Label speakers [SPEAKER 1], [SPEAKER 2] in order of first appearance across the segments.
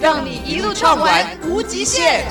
[SPEAKER 1] 让你一路畅玩无极限。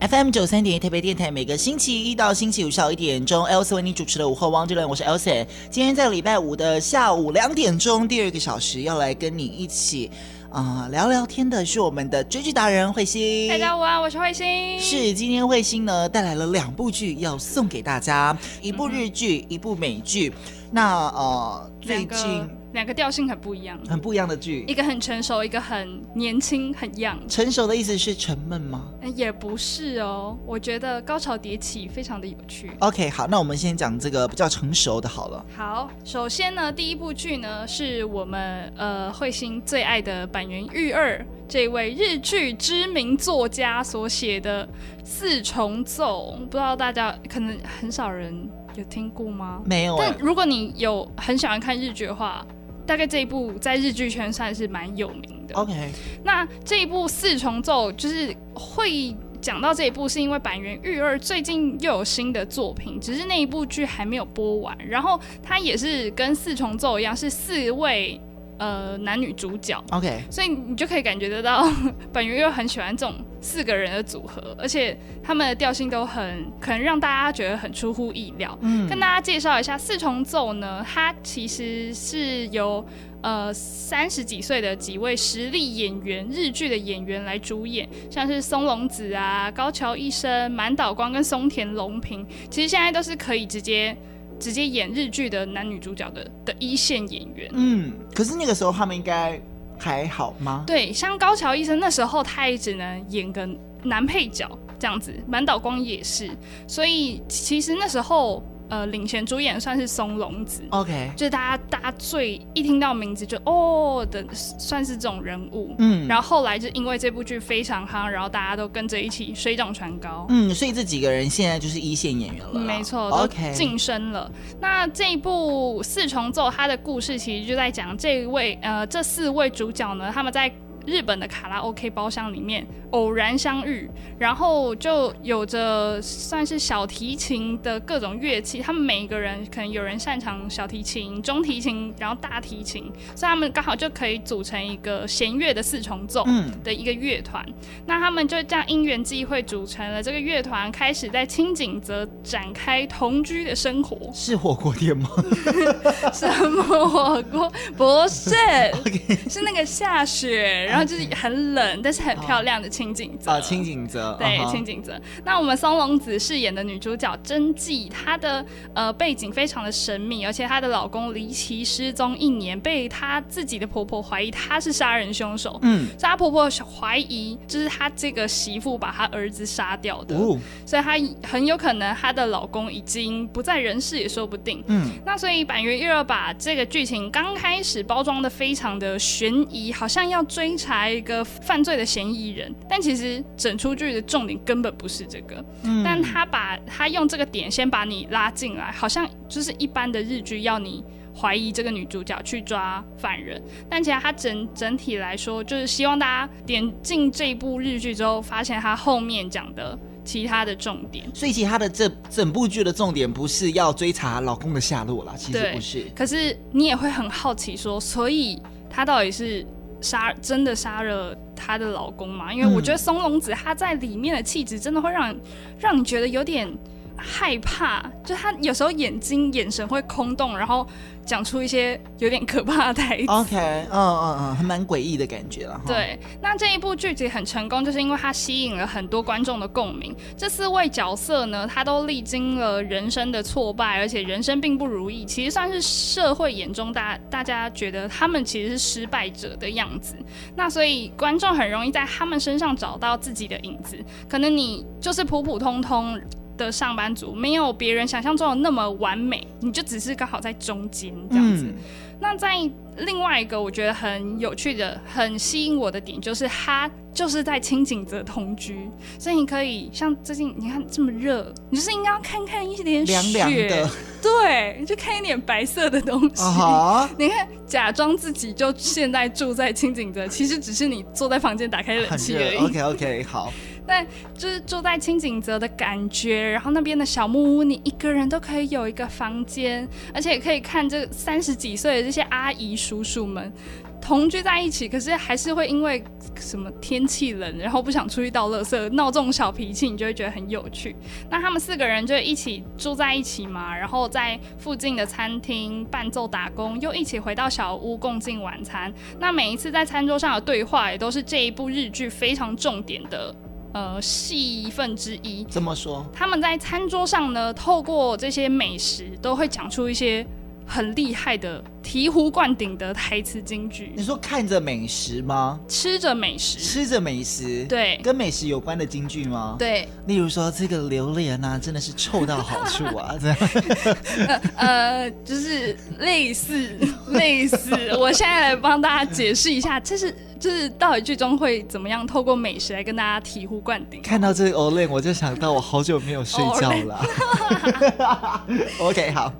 [SPEAKER 2] FM 九三点一台北电台，每个星期一到星期五下午一点钟，Elsa 为你主持的午后 Wonderland，我是 Elsa。今天在礼拜五的下午两点钟，第二个小时要来跟你一起。啊、呃，聊聊天的是我们的追剧达人慧心。
[SPEAKER 1] 大家好啊，我是慧心。
[SPEAKER 2] 是，今天慧心呢带来了两部剧要送给大家，一部日剧，嗯、一部美剧。那呃，最近。
[SPEAKER 1] 两个调性很不一样，
[SPEAKER 2] 很不一样的剧，
[SPEAKER 1] 一个很成熟，一个很年轻，很 young。
[SPEAKER 2] 成熟的意思是沉闷吗？
[SPEAKER 1] 也不是哦，我觉得高潮迭起，非常的有趣。
[SPEAKER 2] OK，好，那我们先讲这个比较成熟的好了。
[SPEAKER 1] 好，首先呢，第一部剧呢是我们呃慧心最爱的板垣裕二这位日剧知名作家所写的《四重奏》，不知道大家可能很少人有听过吗？
[SPEAKER 2] 没有。
[SPEAKER 1] 但如果你有很喜欢看日剧的话，大概这一部在日剧圈算是蛮有名的。
[SPEAKER 2] OK，
[SPEAKER 1] 那这一部四重奏就是会讲到这一部，是因为板垣裕二最近又有新的作品，只是那一部剧还没有播完。然后他也是跟四重奏一样，是四位。呃，男女主角
[SPEAKER 2] ，OK，
[SPEAKER 1] 所以你就可以感觉得到，本鱼又很喜欢这种四个人的组合，而且他们的调性都很可能让大家觉得很出乎意料。嗯，跟大家介绍一下四重奏呢，它其实是由呃三十几岁的几位实力演员，日剧的演员来主演，像是松隆子啊、高桥一生、满岛光跟松田龙平，其实现在都是可以直接。直接演日剧的男女主角的的一线演员，
[SPEAKER 2] 嗯，可是那个时候他们应该还好吗？
[SPEAKER 1] 对，像高桥医生那时候他也只能演个男配角这样子，满岛光也是，所以其实那时候。呃，领衔主演算是松隆子
[SPEAKER 2] ，OK，
[SPEAKER 1] 就是大家大家最一听到名字就哦的，算是这种人物，
[SPEAKER 2] 嗯，
[SPEAKER 1] 然后后来就因为这部剧非常夯，然后大家都跟着一起水涨船高，
[SPEAKER 2] 嗯，所以这几个人现在就是一线演员了，
[SPEAKER 1] 没错，OK，晋升了。那这一部四重奏，它的故事其实就在讲这一位呃这四位主角呢，他们在。日本的卡拉 OK 包厢里面偶然相遇，然后就有着算是小提琴的各种乐器，他们每一个人可能有人擅长小提琴、中提琴，然后大提琴，所以他们刚好就可以组成一个弦乐的四重奏的一个乐团。嗯、那他们就这样因缘际会组成了这个乐团，开始在轻井泽展开同居的生活。
[SPEAKER 2] 是火锅店吗？
[SPEAKER 1] 什么火锅？不是. 是那个下雪。然 后就是很冷，但是很漂亮的轻井泽。
[SPEAKER 2] 啊，轻井泽。
[SPEAKER 1] 对，轻井泽。那我们松隆子饰演的女主角真纪，她的呃背景非常的神秘，而且她的老公离奇失踪一年，被她自己的婆婆怀疑她是杀人凶手。嗯。所以她婆婆怀疑就是她这个媳妇把她儿子杀掉的。哦。所以她很有可能她的老公已经不在人世也说不定。嗯。那所以坂元裕二把这个剧情刚开始包装的非常的悬疑，好像要追查。查一个犯罪的嫌疑人，但其实整出剧的重点根本不是这个。嗯，但他把他用这个点先把你拉进来，好像就是一般的日剧要你怀疑这个女主角去抓犯人，但其实他整整体来说，就是希望大家点进这部日剧之后，发现他后面讲的其他的重点。
[SPEAKER 2] 所以，其他的这整部剧的重点不是要追查老公的下落啦，其实不是。
[SPEAKER 1] 可是你也会很好奇说，所以他到底是？杀真的杀了她的老公嘛？因为我觉得松隆子她在里面的气质真的会让让你觉得有点害怕，就他有时候眼睛眼神会空洞，然后。讲出一些有点可怕的台词。
[SPEAKER 2] OK，嗯嗯嗯，还蛮诡异的感觉了。
[SPEAKER 1] 对，那这一部剧集很成功，就是因为它吸引了很多观众的共鸣。这四位角色呢，他都历经了人生的挫败，而且人生并不如意，其实算是社会眼中大大家觉得他们其实是失败者的样子。那所以观众很容易在他们身上找到自己的影子。可能你就是普普通通的上班族，没有别人想象中的那么完美，你就只是刚好在中间这样子。嗯、那在另外一个我觉得很有趣的、很吸引我的点，就是他就是在清景泽同居，所以你可以像最近你看这么热，你就是应该要看看一点雪，
[SPEAKER 2] 凉凉的，
[SPEAKER 1] 对，就看一点白色的东西。Uh -huh. 你看，假装自己就现在住在清景泽，其实只是你坐在房间打开冷气而已。
[SPEAKER 2] OK OK，好。
[SPEAKER 1] 但就是住在轻井泽的感觉，然后那边的小木屋，你一个人都可以有一个房间，而且也可以看这三十几岁的这些阿姨叔叔们同居在一起，可是还是会因为什么天气冷，然后不想出去倒垃圾，闹这种小脾气，你就会觉得很有趣。那他们四个人就一起住在一起嘛，然后在附近的餐厅伴奏打工，又一起回到小屋共进晚餐。那每一次在餐桌上的对话，也都是这一部日剧非常重点的。呃，戏份之一。
[SPEAKER 2] 怎么说？
[SPEAKER 1] 他们在餐桌上呢，透过这些美食，都会讲出一些很厉害的、醍醐灌顶的台词金句。
[SPEAKER 2] 你说看着美食吗？
[SPEAKER 1] 吃着美食，
[SPEAKER 2] 吃着美食，
[SPEAKER 1] 对，
[SPEAKER 2] 跟美食有关的金句吗？
[SPEAKER 1] 对，
[SPEAKER 2] 例如说这个榴莲啊，真的是臭到好处啊，这样。
[SPEAKER 1] 呃，呃，就是类似 类似，我现在来帮大家解释一下，这是。就是到底剧中会怎么样透过美食来跟大家醍醐灌顶？
[SPEAKER 2] 看到这个 Olay，我就想到我好久没有睡觉了。OK，好。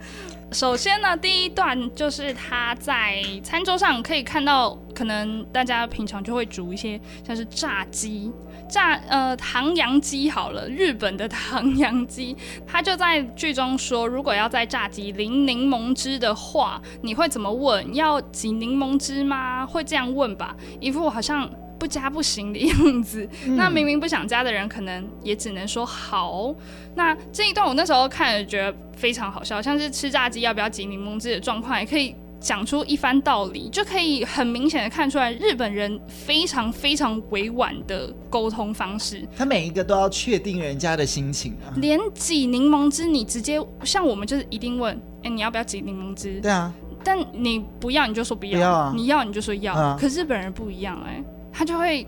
[SPEAKER 1] 首先呢，第一段就是他在餐桌上可以看到，可能大家平常就会煮一些像是炸鸡。炸呃唐扬鸡好了，日本的唐扬鸡，他就在剧中说，如果要在炸鸡淋柠檬汁的话，你会怎么问？要挤柠檬汁吗？会这样问吧，一副好像不加不行的样子。嗯。那明明不想加的人，可能也只能说好。那这一段我那时候看了，觉得非常好笑，像是吃炸鸡要不要挤柠檬汁的状况，也可以。讲出一番道理，就可以很明显的看出来，日本人非常非常委婉的沟通方式。
[SPEAKER 2] 他每一个都要确定人家的心情啊。
[SPEAKER 1] 连挤柠檬汁，你直接像我们就是一定问，哎，你要不要挤柠檬汁？
[SPEAKER 2] 对啊。
[SPEAKER 1] 但你不要你就说不要，不要啊。你要你就说要。啊。可是日本人不一样哎，他就会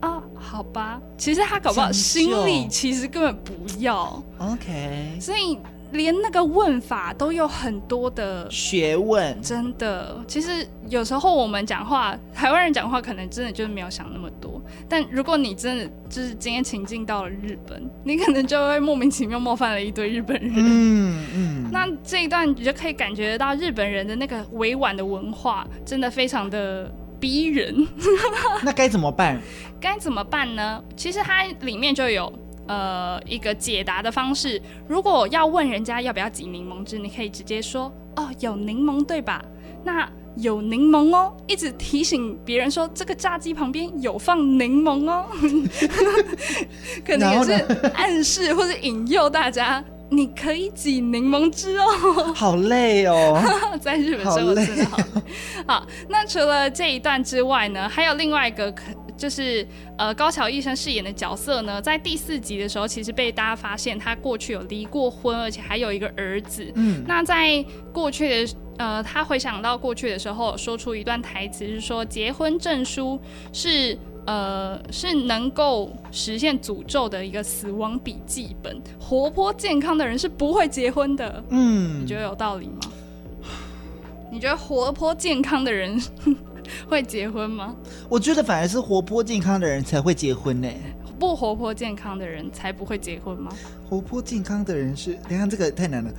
[SPEAKER 1] 啊，好吧。其实他搞不好心里其实根本不要。
[SPEAKER 2] OK。
[SPEAKER 1] 所以。连那个问法都有很多的
[SPEAKER 2] 学问，
[SPEAKER 1] 真的。其实有时候我们讲话，台湾人讲话可能真的就是没有想那么多。但如果你真的就是今天情境到了日本，你可能就会莫名其妙冒犯了一堆日本人。
[SPEAKER 2] 嗯嗯。
[SPEAKER 1] 那这一段你就可以感觉到日本人的那个委婉的文化，真的非常的逼人。
[SPEAKER 2] 那该怎么办？
[SPEAKER 1] 该怎么办呢？其实它里面就有。呃，一个解答的方式，如果要问人家要不要挤柠檬汁，你可以直接说哦，有柠檬对吧？那有柠檬哦，一直提醒别人说这个炸鸡旁边有放柠檬哦，可能也是暗示或者引诱大家，你可以挤柠檬汁哦。
[SPEAKER 2] 好累哦，
[SPEAKER 1] 在日本生活真的好累。好，那除了这一段之外呢，还有另外一个可。就是呃，高桥医生饰演的角色呢，在第四集的时候，其实被大家发现他过去有离过婚，而且还有一个儿子。嗯，那在过去的呃，他回想到过去的时候，说出一段台词，是说结婚证书是呃是能够实现诅咒的一个死亡笔记本。活泼健康的人是不会结婚的。嗯，你觉得有道理吗？你觉得活泼健康的人？会结婚吗？
[SPEAKER 2] 我觉得反而是活泼健康的人才会结婚呢。
[SPEAKER 1] 不活泼健康的人才不会结婚吗？
[SPEAKER 2] 活泼健康的人是……等下这个太难了。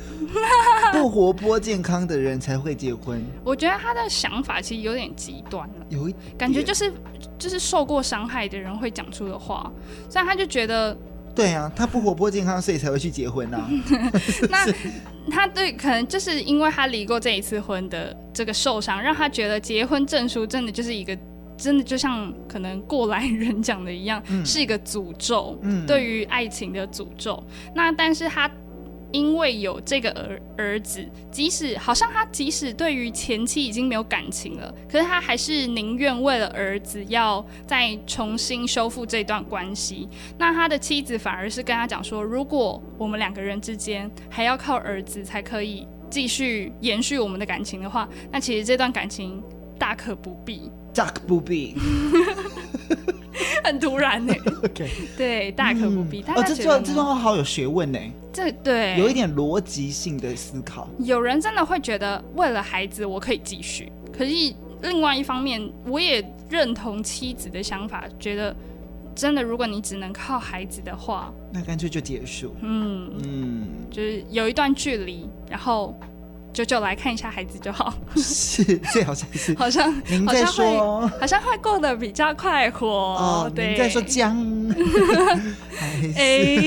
[SPEAKER 2] 不活泼健康的人才会结婚。
[SPEAKER 1] 我觉得他的想法其实有点极端了，
[SPEAKER 2] 有一
[SPEAKER 1] 感觉就是就是受过伤害的人会讲出的话，所以他就觉得。
[SPEAKER 2] 对啊，他不活泼健康，所以才会去结婚呐、啊。
[SPEAKER 1] 那他对可能就是因为他离过这一次婚的这个受伤，让他觉得结婚证书真的就是一个，真的就像可能过来人讲的一样，嗯、是一个诅咒，嗯、对于爱情的诅咒。那但是他。因为有这个儿儿子，即使好像他即使对于前妻已经没有感情了，可是他还是宁愿为了儿子要再重新修复这段关系。那他的妻子反而是跟他讲说，如果我们两个人之间还要靠儿子才可以继续延续我们的感情的话，那其实这段感情大可不必，
[SPEAKER 2] 大可不必。
[SPEAKER 1] 很突然呢。
[SPEAKER 2] OK，
[SPEAKER 1] 对，大可不必。
[SPEAKER 2] 嗯、哦，这段这段话好有学问呢。
[SPEAKER 1] 这对，
[SPEAKER 2] 有一点逻辑性的思考。
[SPEAKER 1] 有人真的会觉得，为了孩子，我可以继续。可是另外一方面，我也认同妻子的想法，觉得真的，如果你只能靠孩子的话，
[SPEAKER 2] 那干脆就结束。
[SPEAKER 1] 嗯嗯，就是有一段距离，然后。就就来看一下孩子就好，
[SPEAKER 2] 是最好像是
[SPEAKER 1] 好像
[SPEAKER 2] 您在说，
[SPEAKER 1] 好像会过得比较快活哦。对，
[SPEAKER 2] 您在说姜，哎，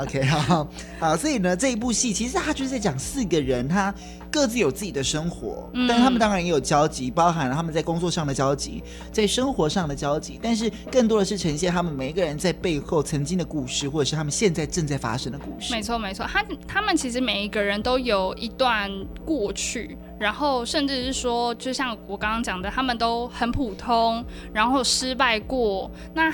[SPEAKER 2] OK，好好，所以呢，这一部戏其实他就是在讲四个人，他各自有自己的生活，嗯、但是他们当然也有交集，包含了他们在工作上的交集，在生活上的交集，但是更多的是呈现他们每一个人在背后曾经的故事，或者是他们现在正在发生的故事。
[SPEAKER 1] 没错，没错，他他们其实每一个人都有一。段过去，然后甚至是说，就像我刚刚讲的，他们都很普通，然后失败过，那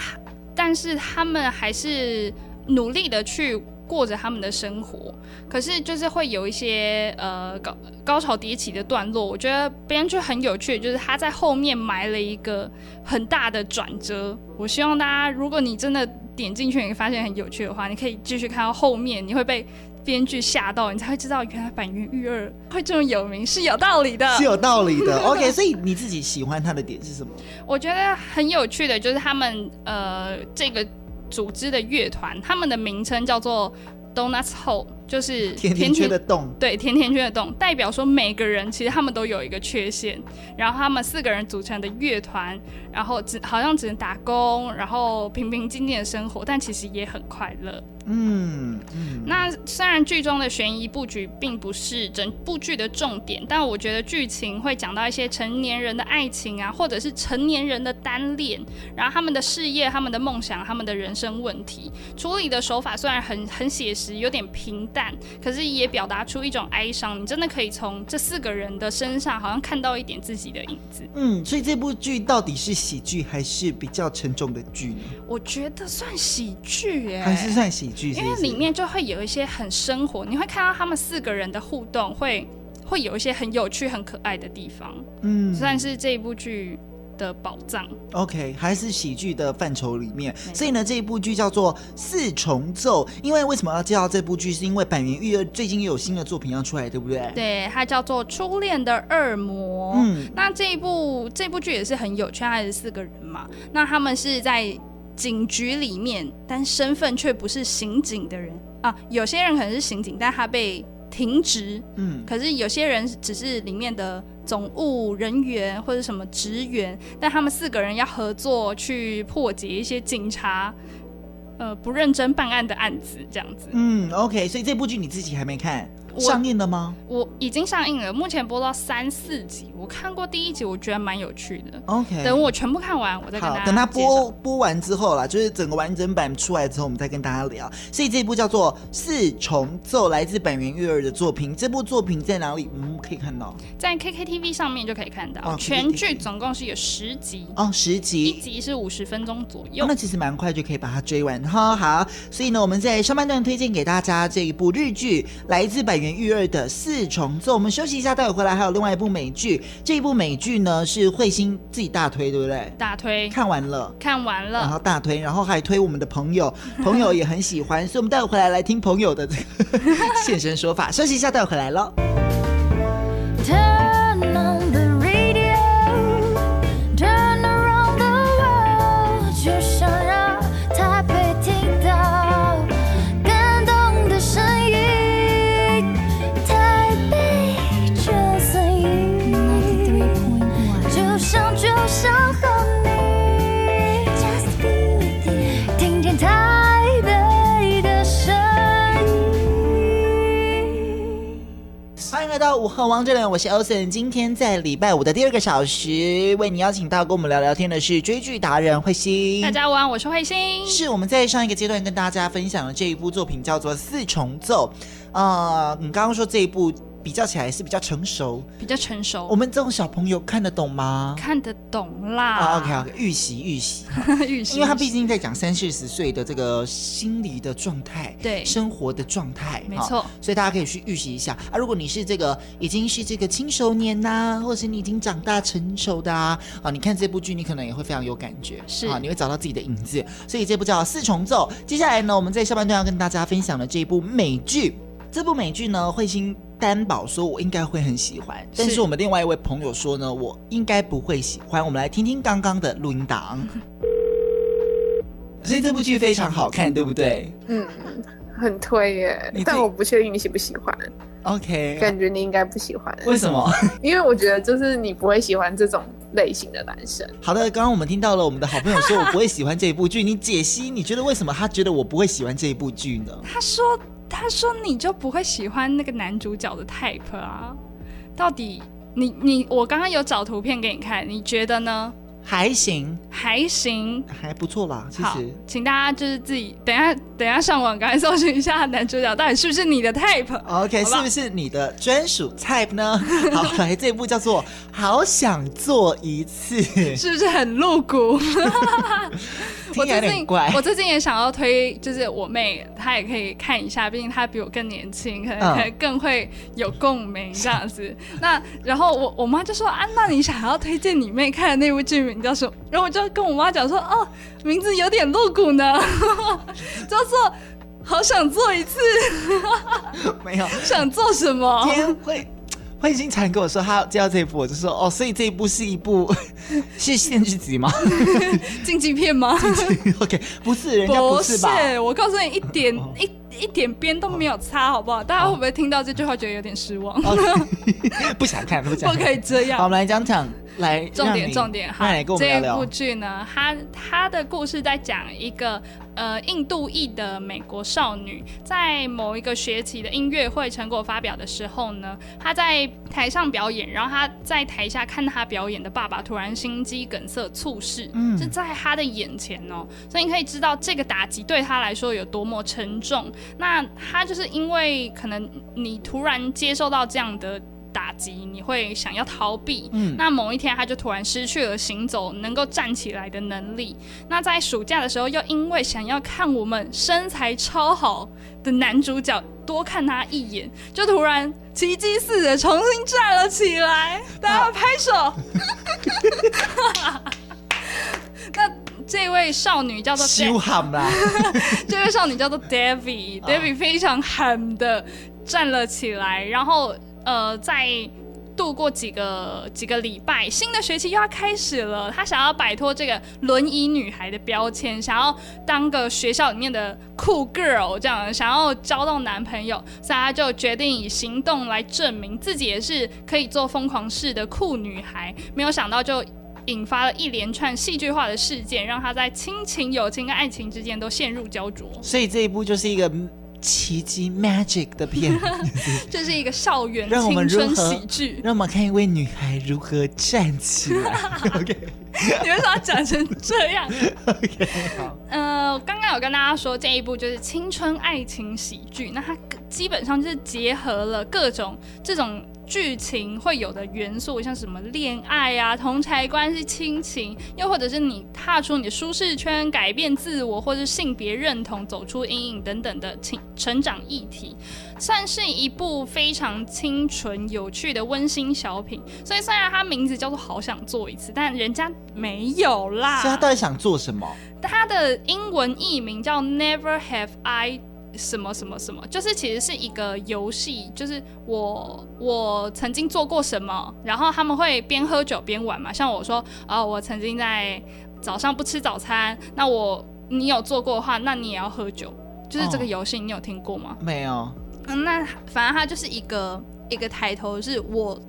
[SPEAKER 1] 但是他们还是努力的去过着他们的生活。可是就是会有一些呃高高潮迭起的段落，我觉得编剧很有趣，就是他在后面埋了一个很大的转折。我希望大家，如果你真的点进去，你发现很有趣的话，你可以继续看到后面，你会被。编剧吓到你才会知道，原来坂元裕二会这么有名是有道理的，
[SPEAKER 2] 是有道理的。OK，所以你自己喜欢他的点是什么？
[SPEAKER 1] 我觉得很有趣的，就是他们呃这个组织的乐团，他们的名称叫做 Donuts Hole，就是
[SPEAKER 2] 甜甜圈的洞。
[SPEAKER 1] 对，甜甜圈的洞，代表说每个人其实他们都有一个缺陷，然后他们四个人组成的乐团，然后只好像只能打工，然后平平静静的生活，但其实也很快乐。嗯嗯，那虽然剧中的悬疑布局并不是整部剧的重点，但我觉得剧情会讲到一些成年人的爱情啊，或者是成年人的单恋，然后他们的事业、他们的梦想、他们的人生问题，处理的手法虽然很很写实，有点平淡，可是也表达出一种哀伤。你真的可以从这四个人的身上，好像看到一点自己的影子。
[SPEAKER 2] 嗯，所以这部剧到底是喜剧还是比较沉重的剧呢？
[SPEAKER 1] 我觉得算喜剧耶，
[SPEAKER 2] 还是算喜剧。
[SPEAKER 1] 因为里面就会有一些很生活，你会看到他们四个人的互动会，会会有一些很有趣、很可爱的地方，嗯，算是这一部剧的宝藏。
[SPEAKER 2] OK，还是喜剧的范畴里面，所以呢，这一部剧叫做《四重奏》。因为为什么要介绍这部剧？是因为板垣育二最近又有新的作品要出来，对不对？
[SPEAKER 1] 对，它叫做《初恋的恶魔》。嗯，那这一部这部剧也是很有趣，还是四个人嘛？那他们是在。警局里面，但身份却不是刑警的人啊。有些人可能是刑警，但他被停职。嗯，可是有些人只是里面的总务人员或者什么职员，但他们四个人要合作去破解一些警察呃不认真办案的案子，这样子。
[SPEAKER 2] 嗯，OK，所以这部剧你自己还没看。上映了吗？
[SPEAKER 1] 我已经上映了，目前播到三四集。我看过第一集，我觉得蛮有趣的。
[SPEAKER 2] OK，
[SPEAKER 1] 等我全部看完，我再跟大家。
[SPEAKER 2] 等他播播完之后啦，就是整个完整版出来之后，我们再跟大家聊。所以这一部叫做《四重奏》，来自坂元裕二的作品。这部作品在哪里？嗯，可以看到
[SPEAKER 1] 在 KKTV 上面就可以看到。哦、全剧总共是有十集
[SPEAKER 2] 哦，十集，
[SPEAKER 1] 一集是五十分钟左右。
[SPEAKER 2] 哦、那其实蛮快就可以把它追完哈。好，所以呢，我们在上半段推荐给大家这一部日剧，来自坂元。裕二的四重奏，我们休息一下，待会回来还有另外一部美剧。这一部美剧呢是慧心自己大推，对不对？
[SPEAKER 1] 大推，
[SPEAKER 2] 看完了，
[SPEAKER 1] 看完了，
[SPEAKER 2] 然后大推，然后还推我们的朋友，朋友也很喜欢，所以我们待会回来来听朋友的这个 现身说法。休息一下，待会回来了。到午后王者伦，我是 Olsen。今天在礼拜五的第二个小时，为你邀请到跟我们聊聊天的是追剧达人慧心。
[SPEAKER 1] 大家午安，我是慧心。
[SPEAKER 2] 是我们在上一个阶段跟大家分享的这一部作品叫做《四重奏》。呃，你刚刚说这一部比较起来是比较成熟，
[SPEAKER 1] 比较成熟。
[SPEAKER 2] 我们这种小朋友看得懂吗？
[SPEAKER 1] 看得懂啦。
[SPEAKER 2] 啊，OK OK，预习预习，
[SPEAKER 1] 预习。
[SPEAKER 2] 因为他毕竟在讲三四十岁的这个心理的状态，
[SPEAKER 1] 对
[SPEAKER 2] 生活的状态，
[SPEAKER 1] 没错。
[SPEAKER 2] 所以大家可以去预习一下啊。如果你是这个已经是这个青少年呐、啊，或者是你已经长大成熟的啊，啊，你看这部剧，你可能也会非常有感觉，
[SPEAKER 1] 是
[SPEAKER 2] 啊，你会找到自己的影子。所以这部叫《四重奏》。接下来呢，我们在下半段要跟大家分享的这一部美剧，这部美剧呢，慧心担保说我应该会很喜欢，但是我们另外一位朋友说呢，我应该不会喜欢。我们来听听刚刚的录音档。所以这部剧非常好看，对不对？
[SPEAKER 3] 嗯，很推耶，但我不确定你喜不喜欢。
[SPEAKER 2] OK，
[SPEAKER 3] 感觉你应该不喜欢。
[SPEAKER 2] 为什么？
[SPEAKER 3] 因为我觉得就是你不会喜欢这种类型的男生。
[SPEAKER 2] 好的，刚刚我们听到了我们的好朋友说我不会喜欢这一部剧，你解析，你觉得为什么他觉得我不会喜欢这一部剧呢？
[SPEAKER 1] 他说，他说你就不会喜欢那个男主角的 type 啊？到底你你我刚刚有找图片给你看，你觉得呢？
[SPEAKER 2] 还行，
[SPEAKER 1] 还行，
[SPEAKER 2] 还不错啦。其实，
[SPEAKER 1] 请大家就是自己等一下，等一下上网赶快搜寻一下男主角到底是不是你的 type？OK，、
[SPEAKER 2] okay, 是不是你的专属 type 呢？好，来这一部叫做《好想做一次》，
[SPEAKER 1] 是不是很露骨？
[SPEAKER 2] 听起来有点怪。
[SPEAKER 1] 我最近也想要推，就是我妹，她也可以看一下，毕竟她比我更年轻，可能可能更会有共鸣这样子。嗯、那然后我我妈就说啊，那你想要推荐你妹看的那部剧名？叫什么？然后我就跟我妈讲说，哦，名字有点露骨呢，叫做“好想做一次”。
[SPEAKER 2] 没有
[SPEAKER 1] 想做什么？
[SPEAKER 2] 今天会慧心常跟我说，他接到这一部，我就说哦，所以这一部是一部 是限制级吗？
[SPEAKER 1] 禁忌片吗
[SPEAKER 2] ？OK，不是，人家不是吧？
[SPEAKER 1] 不是，我告诉你，一点一一点边都没有擦，好不好？大家会不会听到这句话觉得有点失望.
[SPEAKER 2] 不想看，不想看，
[SPEAKER 1] 不可以这样。
[SPEAKER 2] 好，我们来讲讲。来，
[SPEAKER 1] 重点重点哈，这部剧呢，它它的故事在讲一个呃印度裔的美国少女，在某一个学期的音乐会成果发表的时候呢，她在台上表演，然后她在台下看她表演的爸爸突然心肌梗塞猝逝，嗯，是在她的眼前哦，所以你可以知道这个打击对她来说有多么沉重。那她就是因为可能你突然接受到这样的。打击，你会想要逃避。嗯，那某一天他就突然失去了行走、能够站起来的能力。那在暑假的时候，又因为想要看我们身材超好的男主角多看他一眼，就突然奇迹似的重新站了起来。大家拍手。啊、那这位少女叫做
[SPEAKER 2] 羞喊啦。
[SPEAKER 1] 这位少女叫做 Debbie，Debbie、哦、非常狠的站了起来，然后。呃，在度过几个几个礼拜，新的学期又要开始了。她想要摆脱这个轮椅女孩的标签，想要当个学校里面的酷 girl，这样想要交到男朋友，所以她就决定以行动来证明自己也是可以做疯狂事的酷女孩。没有想到，就引发了一连串戏剧化的事件，让她在亲情、友情跟爱情之间都陷入焦灼。
[SPEAKER 2] 所以这一部就是一个。奇迹 magic 的片，
[SPEAKER 1] 这是一一个校园青春喜剧。
[SPEAKER 2] 让我们看一位女孩如何站起来。OK，
[SPEAKER 1] 你为什么要讲成这样？
[SPEAKER 2] OK，好。
[SPEAKER 1] 呃，刚刚有跟大家说这一部就是青春爱情喜剧，那它基本上就是结合了各种这种。剧情会有的元素，像什么恋爱啊、同侪关系、亲情，又或者是你踏出你的舒适圈、改变自我，或是性别认同、走出阴影等等的成成长议题，算是一部非常清纯、有趣的温馨小品。所以虽然它名字叫做《好想做一次》，但人家没有啦。
[SPEAKER 2] 所以他到底想做什么？
[SPEAKER 1] 他的英文译名叫 Never Have I。什么什么什么，就是其实是一个游戏，就是我我曾经做过什么，然后他们会边喝酒边玩嘛。像我说，啊、呃，我曾经在早上不吃早餐，那我你有做过的话，那你也要喝酒，就是这个游戏，你有听过吗？
[SPEAKER 2] 哦、没有。
[SPEAKER 1] 嗯，那反正它就是一个一个抬头，是我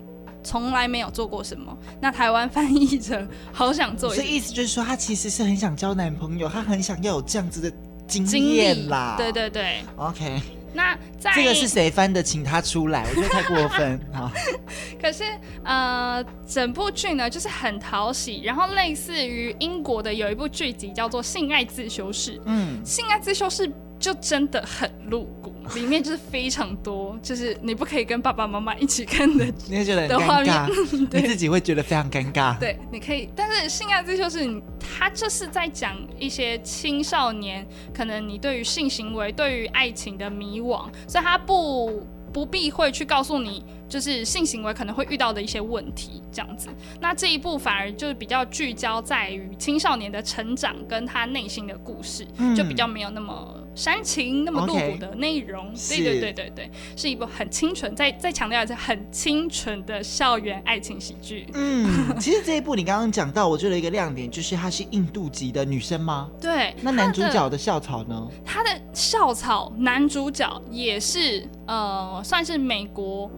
[SPEAKER 1] 从来没有做过什么。那台湾翻译成好想做
[SPEAKER 2] 所以意思就是说，他其实是很想交男朋友，他很想要有这样子的。经验啦，
[SPEAKER 1] 对对对
[SPEAKER 2] ，OK。
[SPEAKER 1] 那在
[SPEAKER 2] 这个是谁翻的？请他出来，我觉得太过分 啊。
[SPEAKER 1] 可是呃，整部剧呢就是很讨喜，然后类似于英国的有一部剧集叫做《性爱自修室》。嗯，《性爱自修室》就真的很露骨，里面就是非常多，就是你不可以跟爸爸妈妈一起看的，
[SPEAKER 2] 你会觉得很尴尬，
[SPEAKER 1] 面 对
[SPEAKER 2] 你自己会觉得非常尴尬。
[SPEAKER 1] 对，你可以，但是《性爱自修室》它就是在讲一些青少年，可能你对于性行为、对于爱情的迷惘，所以他不不避讳去告诉你。就是性行为可能会遇到的一些问题，这样子。那这一部反而就是比较聚焦在于青少年的成长跟他内心的故事，嗯、就比较没有那么煽情、那么露骨的内容。对对对对对，是，是一部很清纯，再再强调一次，很清纯的校园爱情喜剧。
[SPEAKER 2] 嗯，其实这一部你刚刚讲到，我觉得一个亮点就是她是印度籍的女生吗？
[SPEAKER 1] 对。
[SPEAKER 2] 那男主角的校草呢？
[SPEAKER 1] 他的校草男主角也是呃，算是美国。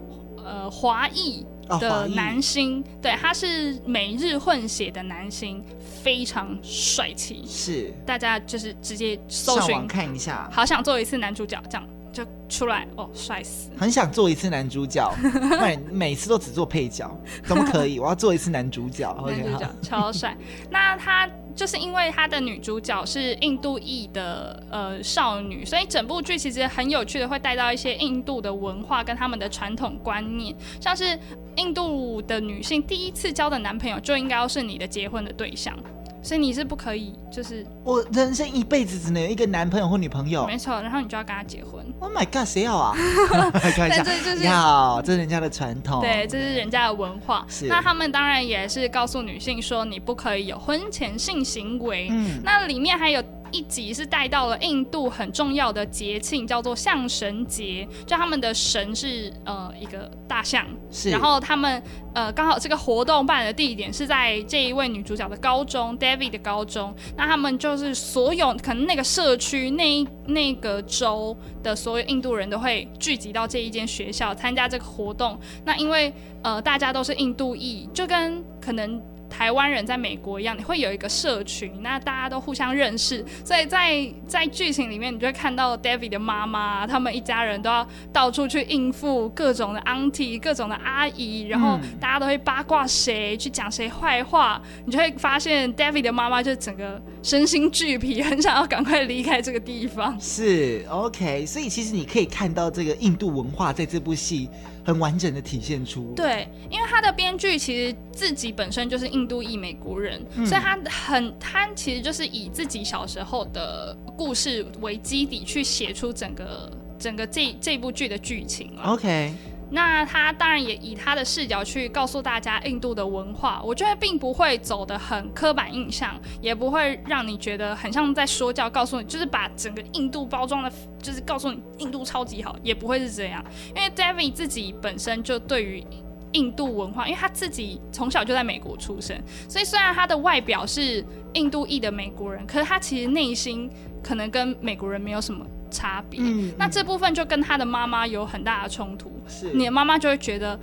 [SPEAKER 1] 呃，华裔的男星，哦、对，他是美日混血的男星，非常帅气。
[SPEAKER 2] 是，
[SPEAKER 1] 大家就是直接搜寻
[SPEAKER 2] 看一下，
[SPEAKER 1] 好想做一次男主角，这样就出来哦，帅死！
[SPEAKER 2] 很想做一次男主角，每每次都只做配角，怎么可以？我要做一次男主角，
[SPEAKER 1] 男主角超帅。那他。就是因为他的女主角是印度裔的呃少女，所以整部剧其实很有趣的，会带到一些印度的文化跟他们的传统观念，像是印度的女性第一次交的男朋友就应该要是你的结婚的对象。所以你是不可以，就是
[SPEAKER 2] 我人生一辈子只能有一个男朋友或女朋友，
[SPEAKER 1] 没错，然后你就要跟他结婚。
[SPEAKER 2] Oh my god，谁要啊？但
[SPEAKER 1] 这就是
[SPEAKER 2] 要，这是人家的传统，
[SPEAKER 1] 对，这是人家的文化。那他们当然也是告诉女性说，你不可以有婚前性行为。嗯，那里面还有。一集是带到了印度很重要的节庆，叫做象神节，就他们的神是呃一个大象，是，然后他们呃刚好这个活动办的地点是在这一位女主角的高中，David 的高中，那他们就是所有可能那个社区那那个州的所有印度人都会聚集到这一间学校参加这个活动，那因为呃大家都是印度裔，就跟可能。台湾人在美国一样，你会有一个社群，那大家都互相认识，所以在在剧情里面，你就会看到 David 的妈妈，他们一家人都要到处去应付各种的 auntie、各种的阿姨，然后大家都会八卦谁去讲谁坏话，你就会发现 David 的妈妈就整个身心俱疲，很想要赶快离开这个地方。
[SPEAKER 2] 是 OK，所以其实你可以看到这个印度文化在这部戏。很完整的体现出
[SPEAKER 1] 对，因为他的编剧其实自己本身就是印度裔美国人，嗯、所以他很他其实就是以自己小时候的故事为基底去写出整个整个这这部剧的剧情
[SPEAKER 2] OK。
[SPEAKER 1] 那他当然也以他的视角去告诉大家印度的文化，我觉得并不会走得很刻板印象，也不会让你觉得很像在说教，告诉你就是把整个印度包装的，就是告诉你印度超级好，也不会是这样。因为 David 自己本身就对于印度文化，因为他自己从小就在美国出生，所以虽然他的外表是印度裔的美国人，可是他其实内心可能跟美国人没有什么。差别，嗯，那这部分就跟他的妈妈有很大的冲突。是，你的妈妈就会觉得，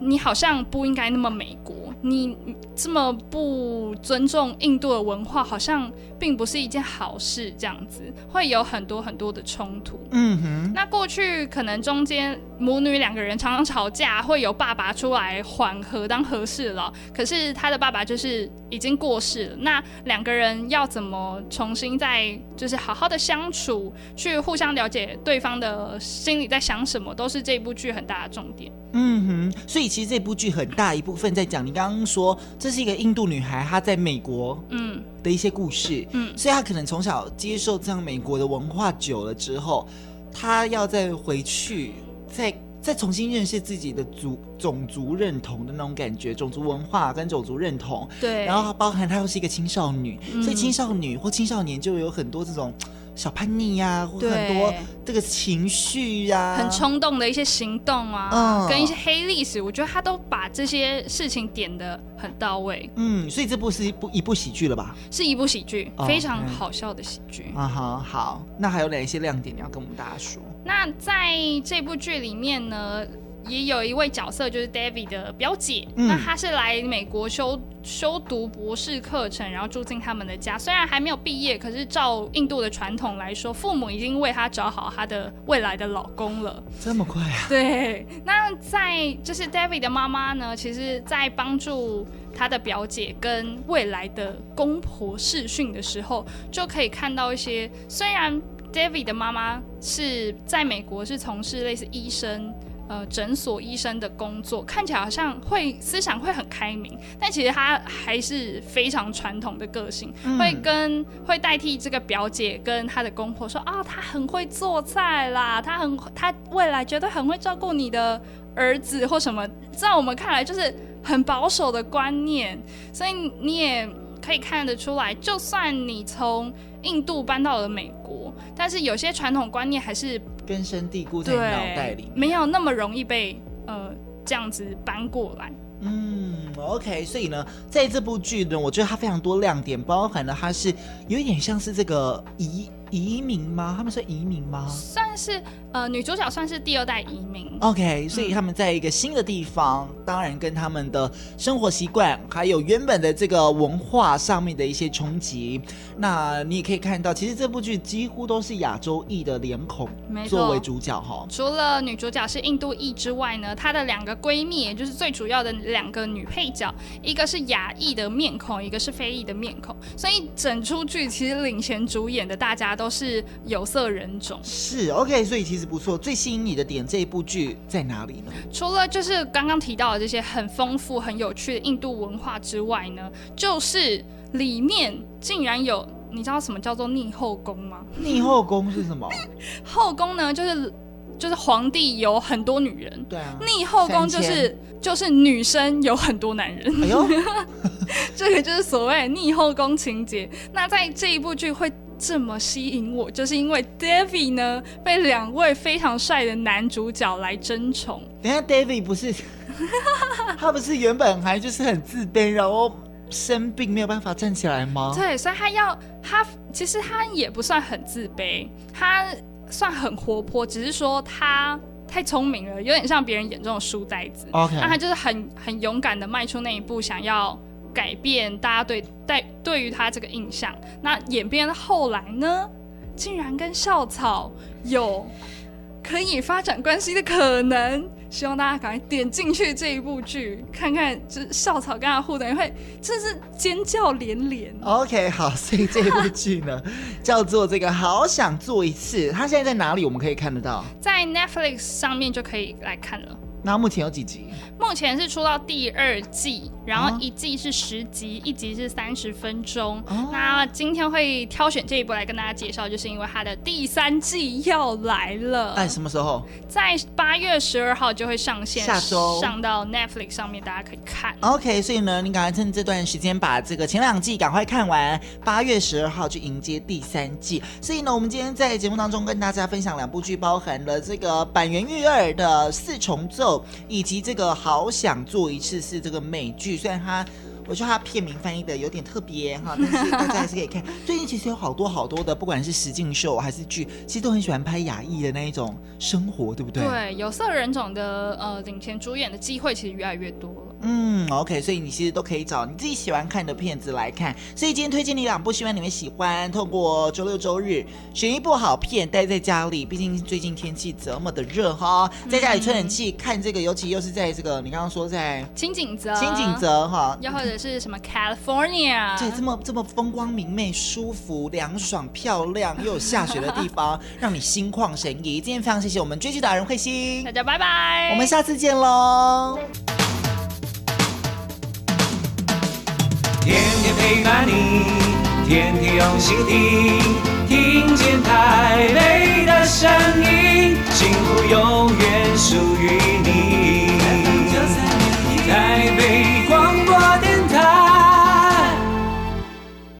[SPEAKER 1] 你好像不应该那么美国。你这么不尊重印度的文化，好像并不是一件好事。这样子会有很多很多的冲突。嗯哼。那过去可能中间母女两个人常常吵架，会有爸爸出来缓和当和事佬。可是他的爸爸就是已经过世了。那两个人要怎么重新再就是好好的相处，去互相了解对方的心里在想什么，都是这部剧很大的重点。
[SPEAKER 2] 嗯哼。所以其实这部剧很大一部分在讲你刚。刚说这是一个印度女孩，她在美国嗯。的一些故事，嗯，所以她可能从小接受这样美国的文化久了之后，她要再回去，再再重新认识自己的族种族认同的那种感觉，种族文化跟种族认同，
[SPEAKER 1] 对，
[SPEAKER 2] 然后包含她又是一个青少女，嗯，所以青少女或青少年就有很多这种。小叛逆呀、啊，或很多这个情绪呀、啊，
[SPEAKER 1] 很冲动的一些行动啊，嗯、跟一些黑历史，我觉得他都把这些事情点的很到位。
[SPEAKER 2] 嗯，所以这部是一部一部喜剧了吧？
[SPEAKER 1] 是一部喜剧，哦、非常好笑的喜剧。
[SPEAKER 2] 啊哈，好，那还有哪一些亮点你要跟我们大家说？
[SPEAKER 1] 那在这部剧里面呢？也有一位角色就是 David 的表姐，嗯、那她是来美国修修读博士课程，然后住进他们的家。虽然还没有毕业，可是照印度的传统来说，父母已经为她找好她的未来的老公了。
[SPEAKER 2] 这么快啊？
[SPEAKER 1] 对。那在就是 David 的妈妈呢，其实在帮助她的表姐跟未来的公婆试训的时候，就可以看到一些虽然。David 的妈妈是在美国是从事类似医生。呃，诊所医生的工作看起来好像会思想会很开明，但其实他还是非常传统的个性，嗯、会跟会代替这个表姐跟她的公婆说啊，他很会做菜啦，他很他未来绝对很会照顾你的儿子或什么，在我们看来就是很保守的观念，所以你也可以看得出来，就算你从印度搬到了美国，但是有些传统观念还是。
[SPEAKER 2] 根深蒂固在脑袋里，
[SPEAKER 1] 没有那么容易被呃这样子搬过来。
[SPEAKER 2] 嗯，OK，所以呢，在这部剧呢，我觉得它非常多亮点，包含了它是有一点像是这个移移民吗？他们是移民吗？
[SPEAKER 1] 算是。呃，女主角算是第二代移民
[SPEAKER 2] ，OK，所以他们在一个新的地方，嗯、当然跟他们的生活习惯，还有原本的这个文化上面的一些冲击。那你也可以看到，其实这部剧几乎都是亚洲裔的脸孔作为主角哈。
[SPEAKER 1] 除了女主角是印度裔之外呢，她的两个闺蜜，也就是最主要的两个女配角，一个是亚裔的面孔，一个是非裔的面孔。所以整出剧其实领衔主演的大家都是有色人种。
[SPEAKER 2] 是 OK，所以其实。不错，最吸引你的点这一部剧在哪里呢？
[SPEAKER 1] 除了就是刚刚提到的这些很丰富、很有趣的印度文化之外呢，就是里面竟然有，你知道什么叫做逆后宫吗？
[SPEAKER 2] 逆后宫是什么？
[SPEAKER 1] 后宫呢，就是就是皇帝有很多女人，
[SPEAKER 2] 对啊。
[SPEAKER 1] 逆后宫就是就是女生有很多男人。哎呦，这个就是所谓逆后宫情节。那在这一部剧会。这么吸引我，就是因为 David 呢被两位非常帅的男主角来争宠。
[SPEAKER 2] 等下，David 不是 他不是原本还就是很自卑，然后生病没有办法站起来吗？
[SPEAKER 1] 对，所以他要他其实他也不算很自卑，他算很活泼，只是说他太聪明了，有点像别人眼中的书呆子。
[SPEAKER 2] OK，
[SPEAKER 1] 那他就是很很勇敢的迈出那一步，想要。改变大家对对对于他这个印象，那演变到后来呢，竟然跟校草有可以发展关系的可能。希望大家赶快点进去这一部剧，看看就是校草跟他互动，会真是尖叫连连。
[SPEAKER 2] OK，好，所以这一部剧呢叫做这个好想做一次。它现在在哪里？我们可以看得到，
[SPEAKER 1] 在 Netflix 上面就可以来看了。
[SPEAKER 2] 那目前有几集？
[SPEAKER 1] 目前是出到第二季，然后一季是十集，一集是三十分钟。哦、那今天会挑选这一部来跟大家介绍，就是因为它的第三季要来了。
[SPEAKER 2] 哎，什么时候？
[SPEAKER 1] 在八月十二号就会上线，
[SPEAKER 2] 下周
[SPEAKER 1] 上到 Netflix 上面，大家可以看。
[SPEAKER 2] OK，所以呢，你赶快趁这段时间把这个前两季赶快看完，八月十二号去迎接第三季。所以呢，我们今天在节目当中跟大家分享两部剧，包含了这个坂元裕二的四重奏。以及这个好想做一次是这个美剧，虽然它，我觉得它片名翻译的有点特别哈，但是大家还是可以看。最近其实有好多好多的，不管是实境秀还是剧，其实都很喜欢拍亚裔的那一种生活，对不对？
[SPEAKER 1] 对，有色人种的呃领衔主演的机会其实越来越多了。
[SPEAKER 2] 嗯，OK，所以你其实都可以找你自己喜欢看的片子来看。所以今天推荐你两部，希望你们喜欢。透过周六周日选一部好片，待在家里，毕竟最近天气这么的热哈，在家里吹冷气看这个，尤其又是在这个你刚刚说在
[SPEAKER 1] 轻井泽，
[SPEAKER 2] 轻井泽哈，
[SPEAKER 1] 又或者是什么 California，
[SPEAKER 2] 对，这么这么风光明媚、舒服、凉爽、漂亮又有下雪的地方，让你心旷神怡。今天非常谢谢我们追剧达人慧心，
[SPEAKER 1] 大家拜拜，
[SPEAKER 2] 我们下次见喽。
[SPEAKER 4] 天天陪伴你，天天用心听，听见台北的声音，幸福永远属于你。台北广播电。